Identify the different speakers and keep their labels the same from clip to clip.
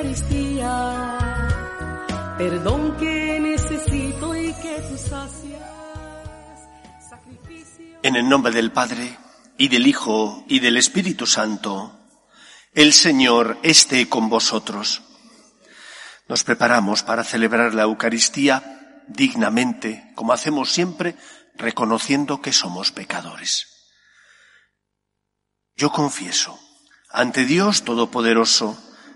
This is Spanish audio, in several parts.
Speaker 1: Eucaristía, perdón que necesito y que tú sacias. Sacrificio.
Speaker 2: En el nombre del Padre, y del Hijo, y del Espíritu Santo, el Señor esté con vosotros. Nos preparamos para celebrar la Eucaristía dignamente, como hacemos siempre, reconociendo que somos pecadores. Yo confieso ante Dios Todopoderoso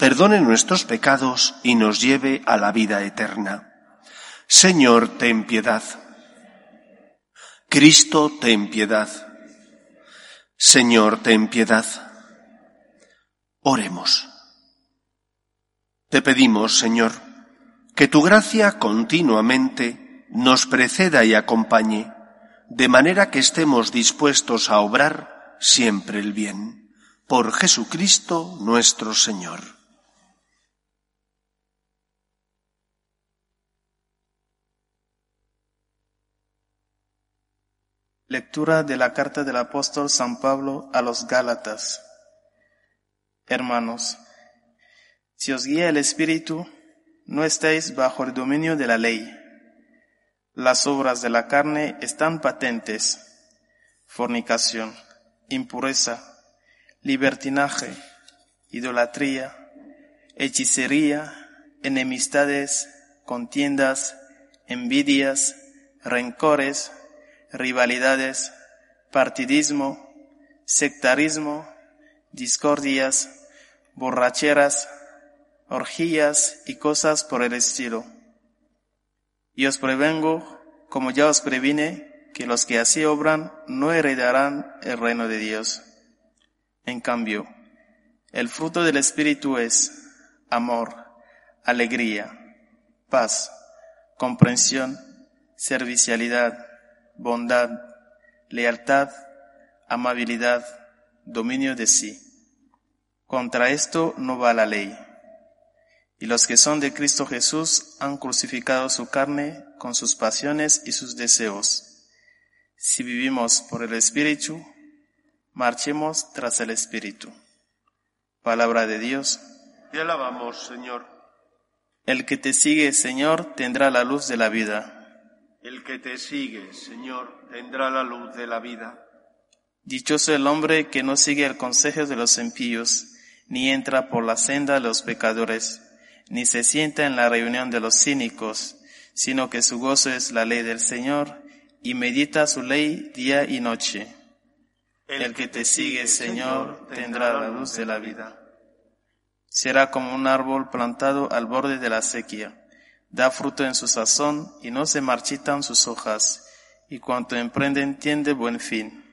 Speaker 2: perdone nuestros pecados y nos lleve a la vida eterna. Señor, ten piedad. Cristo, ten piedad. Señor, ten piedad. Oremos. Te pedimos, Señor, que tu gracia continuamente nos preceda y acompañe, de manera que estemos dispuestos a obrar siempre el bien. Por Jesucristo nuestro Señor.
Speaker 3: Lectura de la carta del apóstol San Pablo a los Gálatas. Hermanos, si os guía el Espíritu, no estáis bajo el dominio de la ley. Las obras de la carne están patentes. Fornicación, impureza, libertinaje, idolatría, hechicería, enemistades, contiendas, envidias, rencores, rivalidades, partidismo, sectarismo, discordias, borracheras, orgías y cosas por el estilo. Y os prevengo, como ya os previne, que los que así obran no heredarán el reino de Dios. En cambio, el fruto del Espíritu es amor, alegría, paz, comprensión, servicialidad, bondad, lealtad, amabilidad, dominio de sí. Contra esto no va la ley. Y los que son de Cristo Jesús han crucificado su carne con sus pasiones y sus deseos. Si vivimos por el Espíritu, marchemos tras el Espíritu. Palabra de Dios.
Speaker 2: Te alabamos, Señor.
Speaker 3: El que te sigue, Señor, tendrá la luz de la vida.
Speaker 2: El que te sigue, Señor, tendrá la luz de la vida.
Speaker 3: Dichoso el hombre que no sigue el consejo de los impíos, ni entra por la senda de los pecadores, ni se sienta en la reunión de los cínicos, sino que su gozo es la ley del Señor, y medita su ley día y noche. El que te sigue, Señor, tendrá la luz de la vida. Será como un árbol plantado al borde de la sequía da fruto en su sazón y no se marchitan sus hojas, y cuanto emprende entiende buen fin.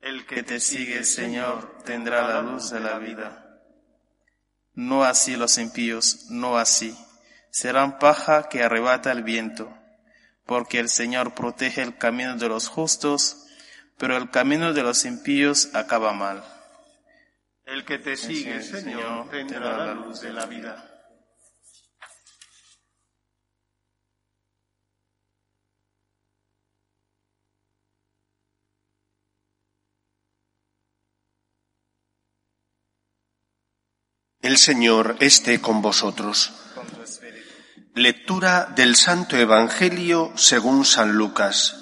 Speaker 3: El que te sigue, Señor, tendrá la luz de la vida. No así los impíos, no así. Serán paja que arrebata el viento, porque el Señor protege el camino de los justos, pero el camino de los impíos acaba mal.
Speaker 2: El que te sigue, Señor, tendrá la luz de la vida. El Señor esté con vosotros. Lectura del Santo Evangelio según San Lucas.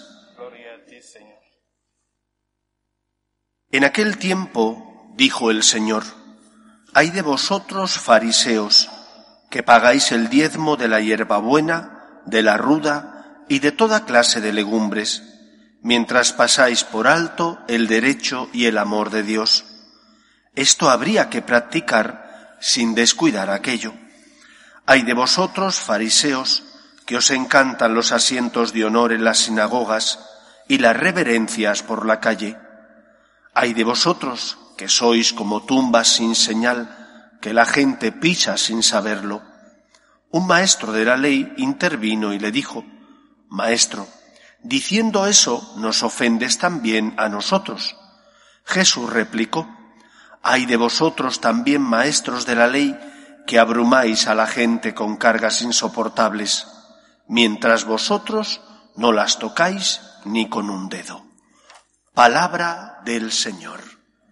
Speaker 2: En aquel tiempo dijo el Señor, Hay de vosotros, fariseos, que pagáis el diezmo de la hierbabuena, de la ruda y de toda clase de legumbres, mientras pasáis por alto el derecho y el amor de Dios. Esto habría que practicar sin descuidar aquello. Hay de vosotros, fariseos, que os encantan los asientos de honor en las sinagogas y las reverencias por la calle. Hay de vosotros, que sois como tumbas sin señal, que la gente pisa sin saberlo. Un maestro de la ley intervino y le dijo, Maestro, diciendo eso nos ofendes también a nosotros. Jesús replicó, Hay de vosotros también maestros de la ley que abrumáis a la gente con cargas insoportables, mientras vosotros no las tocáis ni con un dedo. Palabra del Señor.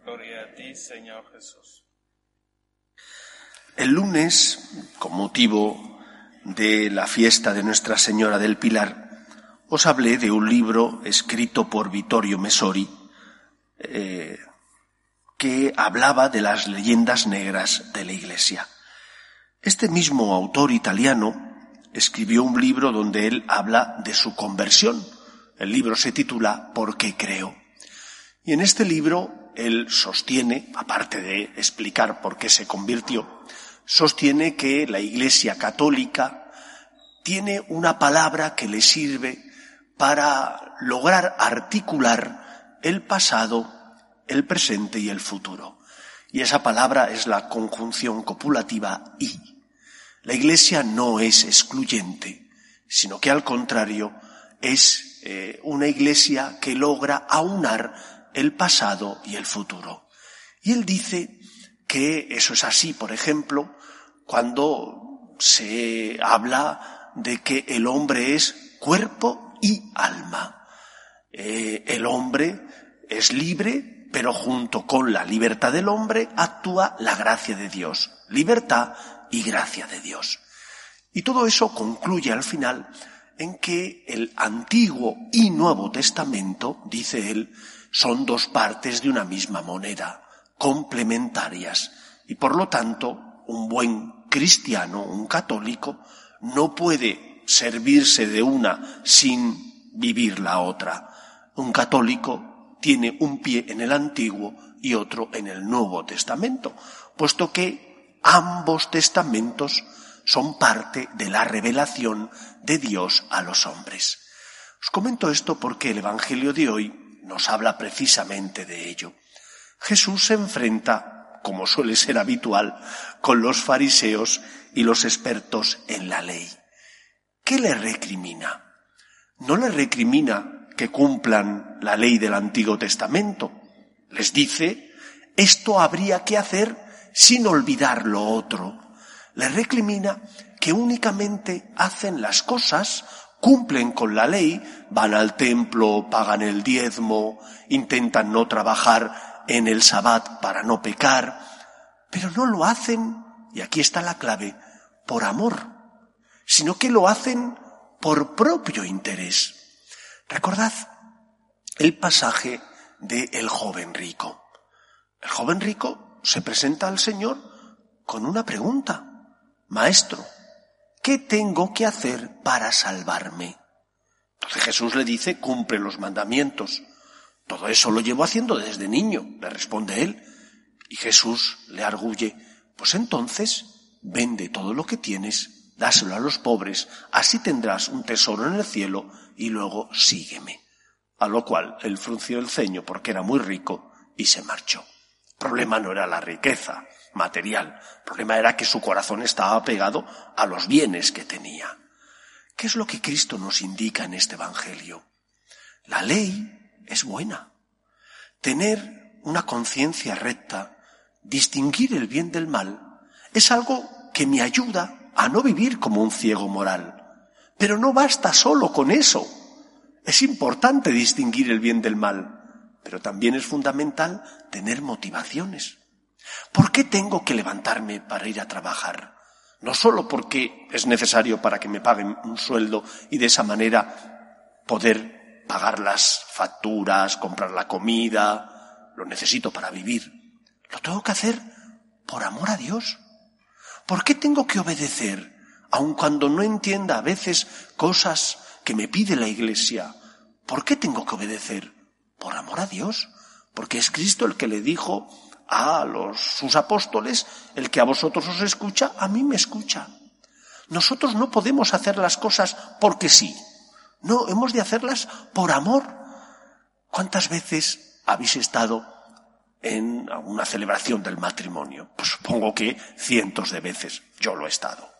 Speaker 3: Gloria a ti, Señor Jesús.
Speaker 2: El lunes, con motivo de la fiesta de Nuestra Señora del Pilar, os hablé de un libro escrito por Vittorio Messori eh, hablaba de las leyendas negras de la Iglesia. Este mismo autor italiano escribió un libro donde él habla de su conversión. El libro se titula ¿Por qué creo? Y en este libro él sostiene, aparte de explicar por qué se convirtió, sostiene que la Iglesia católica tiene una palabra que le sirve para lograr articular el pasado, el presente y el futuro. Y esa palabra es la conjunción copulativa y. La Iglesia no es excluyente, sino que al contrario es eh, una Iglesia que logra aunar el pasado y el futuro. Y él dice que eso es así, por ejemplo, cuando se habla de que el hombre es cuerpo y alma. Eh, el hombre es libre, pero junto con la libertad del hombre actúa la gracia de Dios. Libertad y gracia de Dios. Y todo eso concluye al final en que el Antiguo y Nuevo Testamento, dice él, son dos partes de una misma moneda, complementarias, y por lo tanto un buen cristiano, un católico, no puede servirse de una sin vivir la otra. Un católico tiene un pie en el Antiguo y otro en el Nuevo Testamento, puesto que ambos testamentos son parte de la revelación de Dios a los hombres. Os comento esto porque el Evangelio de hoy nos habla precisamente de ello. Jesús se enfrenta, como suele ser habitual, con los fariseos y los expertos en la ley. ¿Qué le recrimina? No le recrimina que cumplan la ley del Antiguo Testamento. Les dice, esto habría que hacer sin olvidar lo otro. Le recrimina que únicamente hacen las cosas, cumplen con la ley, van al templo, pagan el diezmo, intentan no trabajar en el sabbat para no pecar, pero no lo hacen, y aquí está la clave, por amor, sino que lo hacen por propio interés. Recordad el pasaje de el joven rico. El joven rico se presenta al Señor con una pregunta. Maestro, ¿qué tengo que hacer para salvarme? Entonces Jesús le dice, cumple los mandamientos. Todo eso lo llevo haciendo desde niño, le responde él. Y Jesús le arguye, pues entonces vende todo lo que tienes, dáselo a los pobres, así tendrás un tesoro en el cielo y luego sígueme. A lo cual él frunció el ceño porque era muy rico y se marchó. El problema no era la riqueza material, el problema era que su corazón estaba pegado a los bienes que tenía. ¿Qué es lo que Cristo nos indica en este Evangelio? La ley es buena. Tener una conciencia recta, distinguir el bien del mal, es algo que me ayuda a no vivir como un ciego moral. Pero no basta solo con eso. Es importante distinguir el bien del mal, pero también es fundamental tener motivaciones. ¿Por qué tengo que levantarme para ir a trabajar? No solo porque es necesario para que me paguen un sueldo y de esa manera poder pagar las facturas, comprar la comida, lo necesito para vivir. Lo tengo que hacer por amor a Dios? ¿Por qué tengo que obedecer, aun cuando no entienda a veces cosas que me pide la Iglesia? ¿Por qué tengo que obedecer? Por amor a Dios. Porque es Cristo el que le dijo a los, sus apóstoles, el que a vosotros os escucha, a mí me escucha. Nosotros no podemos hacer las cosas porque sí. No, hemos de hacerlas por amor. ¿Cuántas veces habéis estado en una celebración del matrimonio? Pues supongo que cientos de veces yo lo he estado.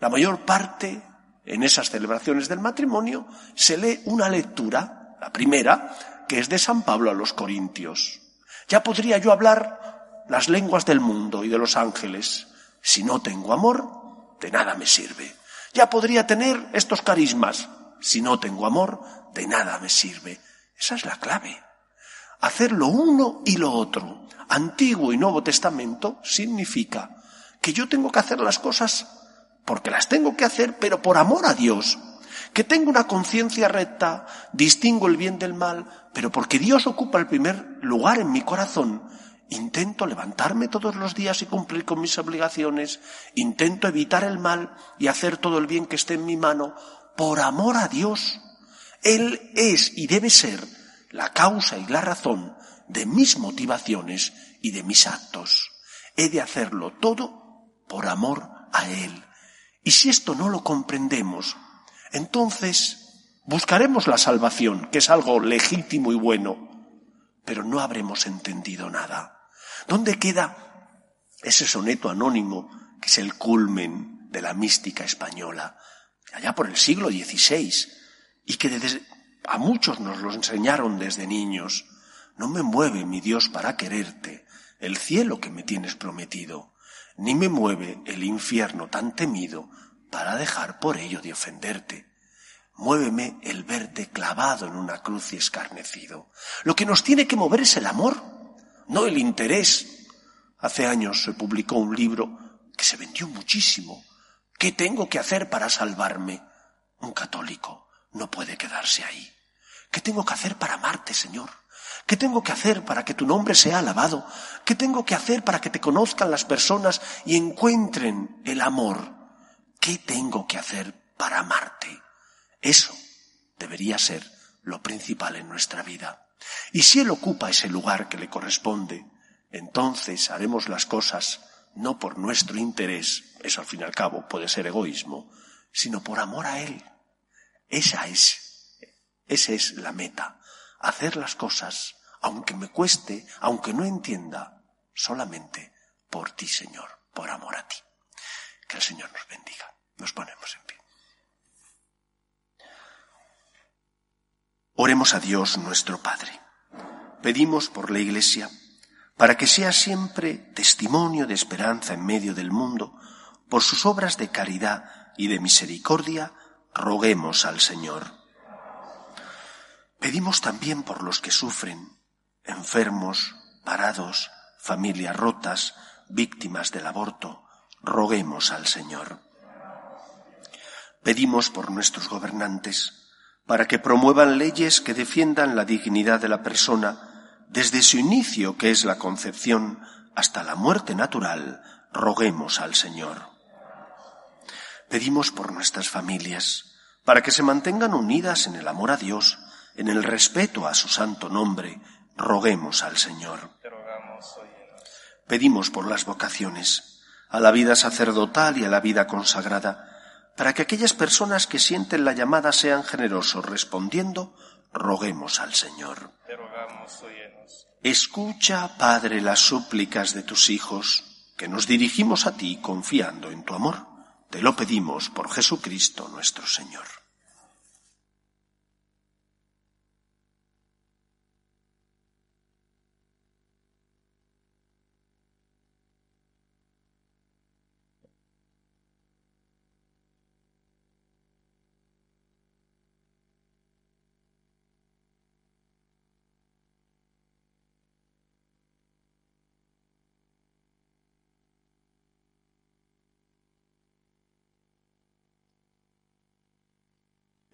Speaker 2: La mayor parte en esas celebraciones del matrimonio se lee una lectura, la primera, que es de San Pablo a los Corintios. Ya podría yo hablar las lenguas del mundo y de los ángeles. Si no tengo amor, de nada me sirve. Ya podría tener estos carismas. Si no tengo amor, de nada me sirve. Esa es la clave. Hacer lo uno y lo otro, Antiguo y Nuevo Testamento, significa que yo tengo que hacer las cosas porque las tengo que hacer, pero por amor a Dios. Que tengo una conciencia recta, distingo el bien del mal, pero porque Dios ocupa el primer lugar en mi corazón, intento levantarme todos los días y cumplir con mis obligaciones, intento evitar el mal y hacer todo el bien que esté en mi mano, por amor a Dios. Él es y debe ser la causa y la razón de mis motivaciones y de mis actos. He de hacerlo todo por amor a Él. Y si esto no lo comprendemos, entonces buscaremos la salvación, que es algo legítimo y bueno, pero no habremos entendido nada. ¿Dónde queda ese soneto anónimo que es el culmen de la mística española, allá por el siglo XVI, y que desde, a muchos nos lo enseñaron desde niños. No me mueve, mi Dios, para quererte, el cielo que me tienes prometido, ni me mueve el infierno tan temido para dejar por ello de ofenderte. Muéveme el verte clavado en una cruz y escarnecido. Lo que nos tiene que mover es el amor, no el interés. Hace años se publicó un libro que se vendió muchísimo. ¿Qué tengo que hacer para salvarme? Un católico no puede quedarse ahí. ¿Qué tengo que hacer para amarte, Señor? ¿Qué tengo que hacer para que tu nombre sea alabado? ¿Qué tengo que hacer para que te conozcan las personas y encuentren el amor? ¿Qué tengo que hacer para amarte? Eso debería ser lo principal en nuestra vida. Y si Él ocupa ese lugar que le corresponde, entonces haremos las cosas no por nuestro interés, eso al fin y al cabo puede ser egoísmo, sino por amor a Él. Esa es esa es la meta. Hacer las cosas, aunque me cueste, aunque no entienda, solamente por ti, Señor, por amor a ti. Que el Señor nos bendiga. Nos ponemos en pie. Oremos a Dios nuestro Padre. Pedimos por la Iglesia para que sea siempre testimonio de esperanza en medio del mundo, por sus obras de caridad y de misericordia, roguemos al Señor. Pedimos también por los que sufren, enfermos, parados, familias rotas, víctimas del aborto, roguemos al Señor. Pedimos por nuestros gobernantes, para que promuevan leyes que defiendan la dignidad de la persona, desde su inicio, que es la concepción, hasta la muerte natural, roguemos al Señor. Pedimos por nuestras familias, para que se mantengan unidas en el amor a Dios, en el respeto a su santo nombre, roguemos al Señor. Pedimos por las vocaciones, a la vida sacerdotal y a la vida consagrada, para que aquellas personas que sienten la llamada sean generosos respondiendo, roguemos al Señor. Escucha, Padre, las súplicas de tus hijos, que nos dirigimos a ti confiando en tu amor. Te lo pedimos por Jesucristo nuestro Señor.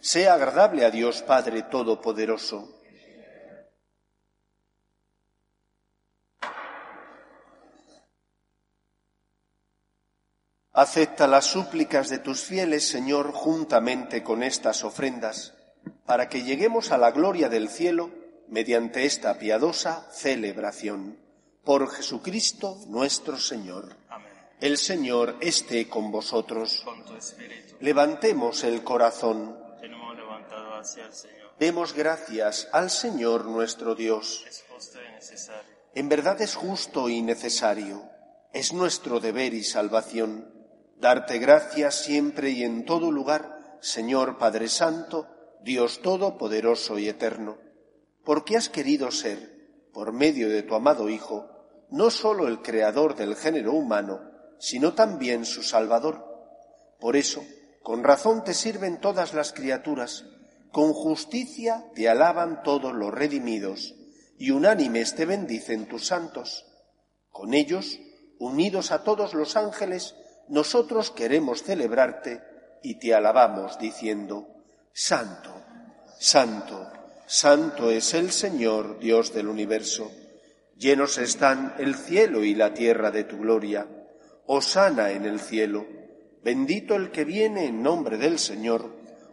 Speaker 2: sea agradable a Dios Padre Todopoderoso. Acepta las súplicas de tus fieles, Señor, juntamente con estas ofrendas, para que lleguemos a la gloria del cielo mediante esta piadosa celebración. Por Jesucristo nuestro Señor.
Speaker 3: Amén.
Speaker 2: El Señor esté con vosotros.
Speaker 3: Con tu espíritu.
Speaker 2: Levantemos el corazón. Demos gracias al Señor nuestro Dios. En verdad es justo y necesario. Es nuestro deber y salvación darte gracias siempre y en todo lugar, Señor Padre Santo, Dios Todopoderoso y Eterno, porque has querido ser, por medio de tu amado Hijo, no sólo el Creador del género humano, sino también su Salvador. Por eso, con razón te sirven todas las criaturas, con justicia te alaban todos los redimidos, y unánimes te bendicen tus santos. Con ellos, unidos a todos los ángeles, nosotros queremos celebrarte y te alabamos diciendo, Santo, Santo, Santo es el Señor, Dios del universo. Llenos están el cielo y la tierra de tu gloria. Osana en el cielo. Bendito el que viene en nombre del Señor.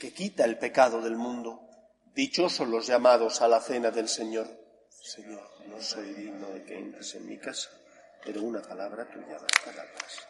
Speaker 2: que quita el pecado del mundo. Dichosos los llamados a la cena del Señor. Señor, no soy digno de que entres en mi casa, pero una palabra tuya basta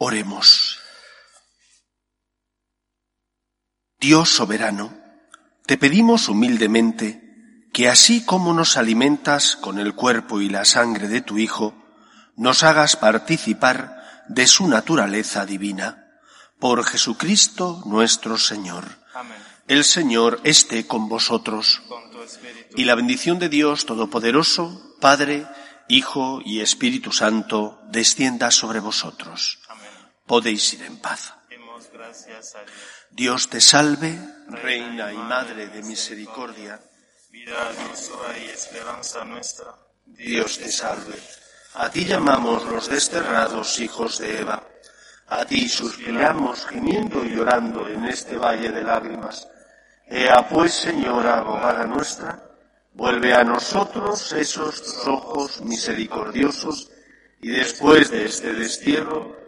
Speaker 2: Oremos. Dios soberano, te pedimos humildemente que así como nos alimentas con el cuerpo y la sangre de tu Hijo, nos hagas participar de su naturaleza divina. Por Jesucristo nuestro Señor.
Speaker 3: Amén.
Speaker 2: El Señor esté con vosotros.
Speaker 3: Con tu espíritu.
Speaker 2: Y la bendición de Dios Todopoderoso, Padre, Hijo y Espíritu Santo, descienda sobre vosotros. Podéis ir en paz.
Speaker 3: Dios.
Speaker 2: Te salve, Reina y Madre de Misericordia.
Speaker 3: Vida, dulzura y esperanza nuestra.
Speaker 2: Dios te salve. A ti llamamos los desterrados hijos de Eva. A ti suspiramos gimiendo y llorando en este valle de lágrimas. Ea pues, Señora, abogada nuestra, vuelve a nosotros esos ojos misericordiosos y después de este destierro,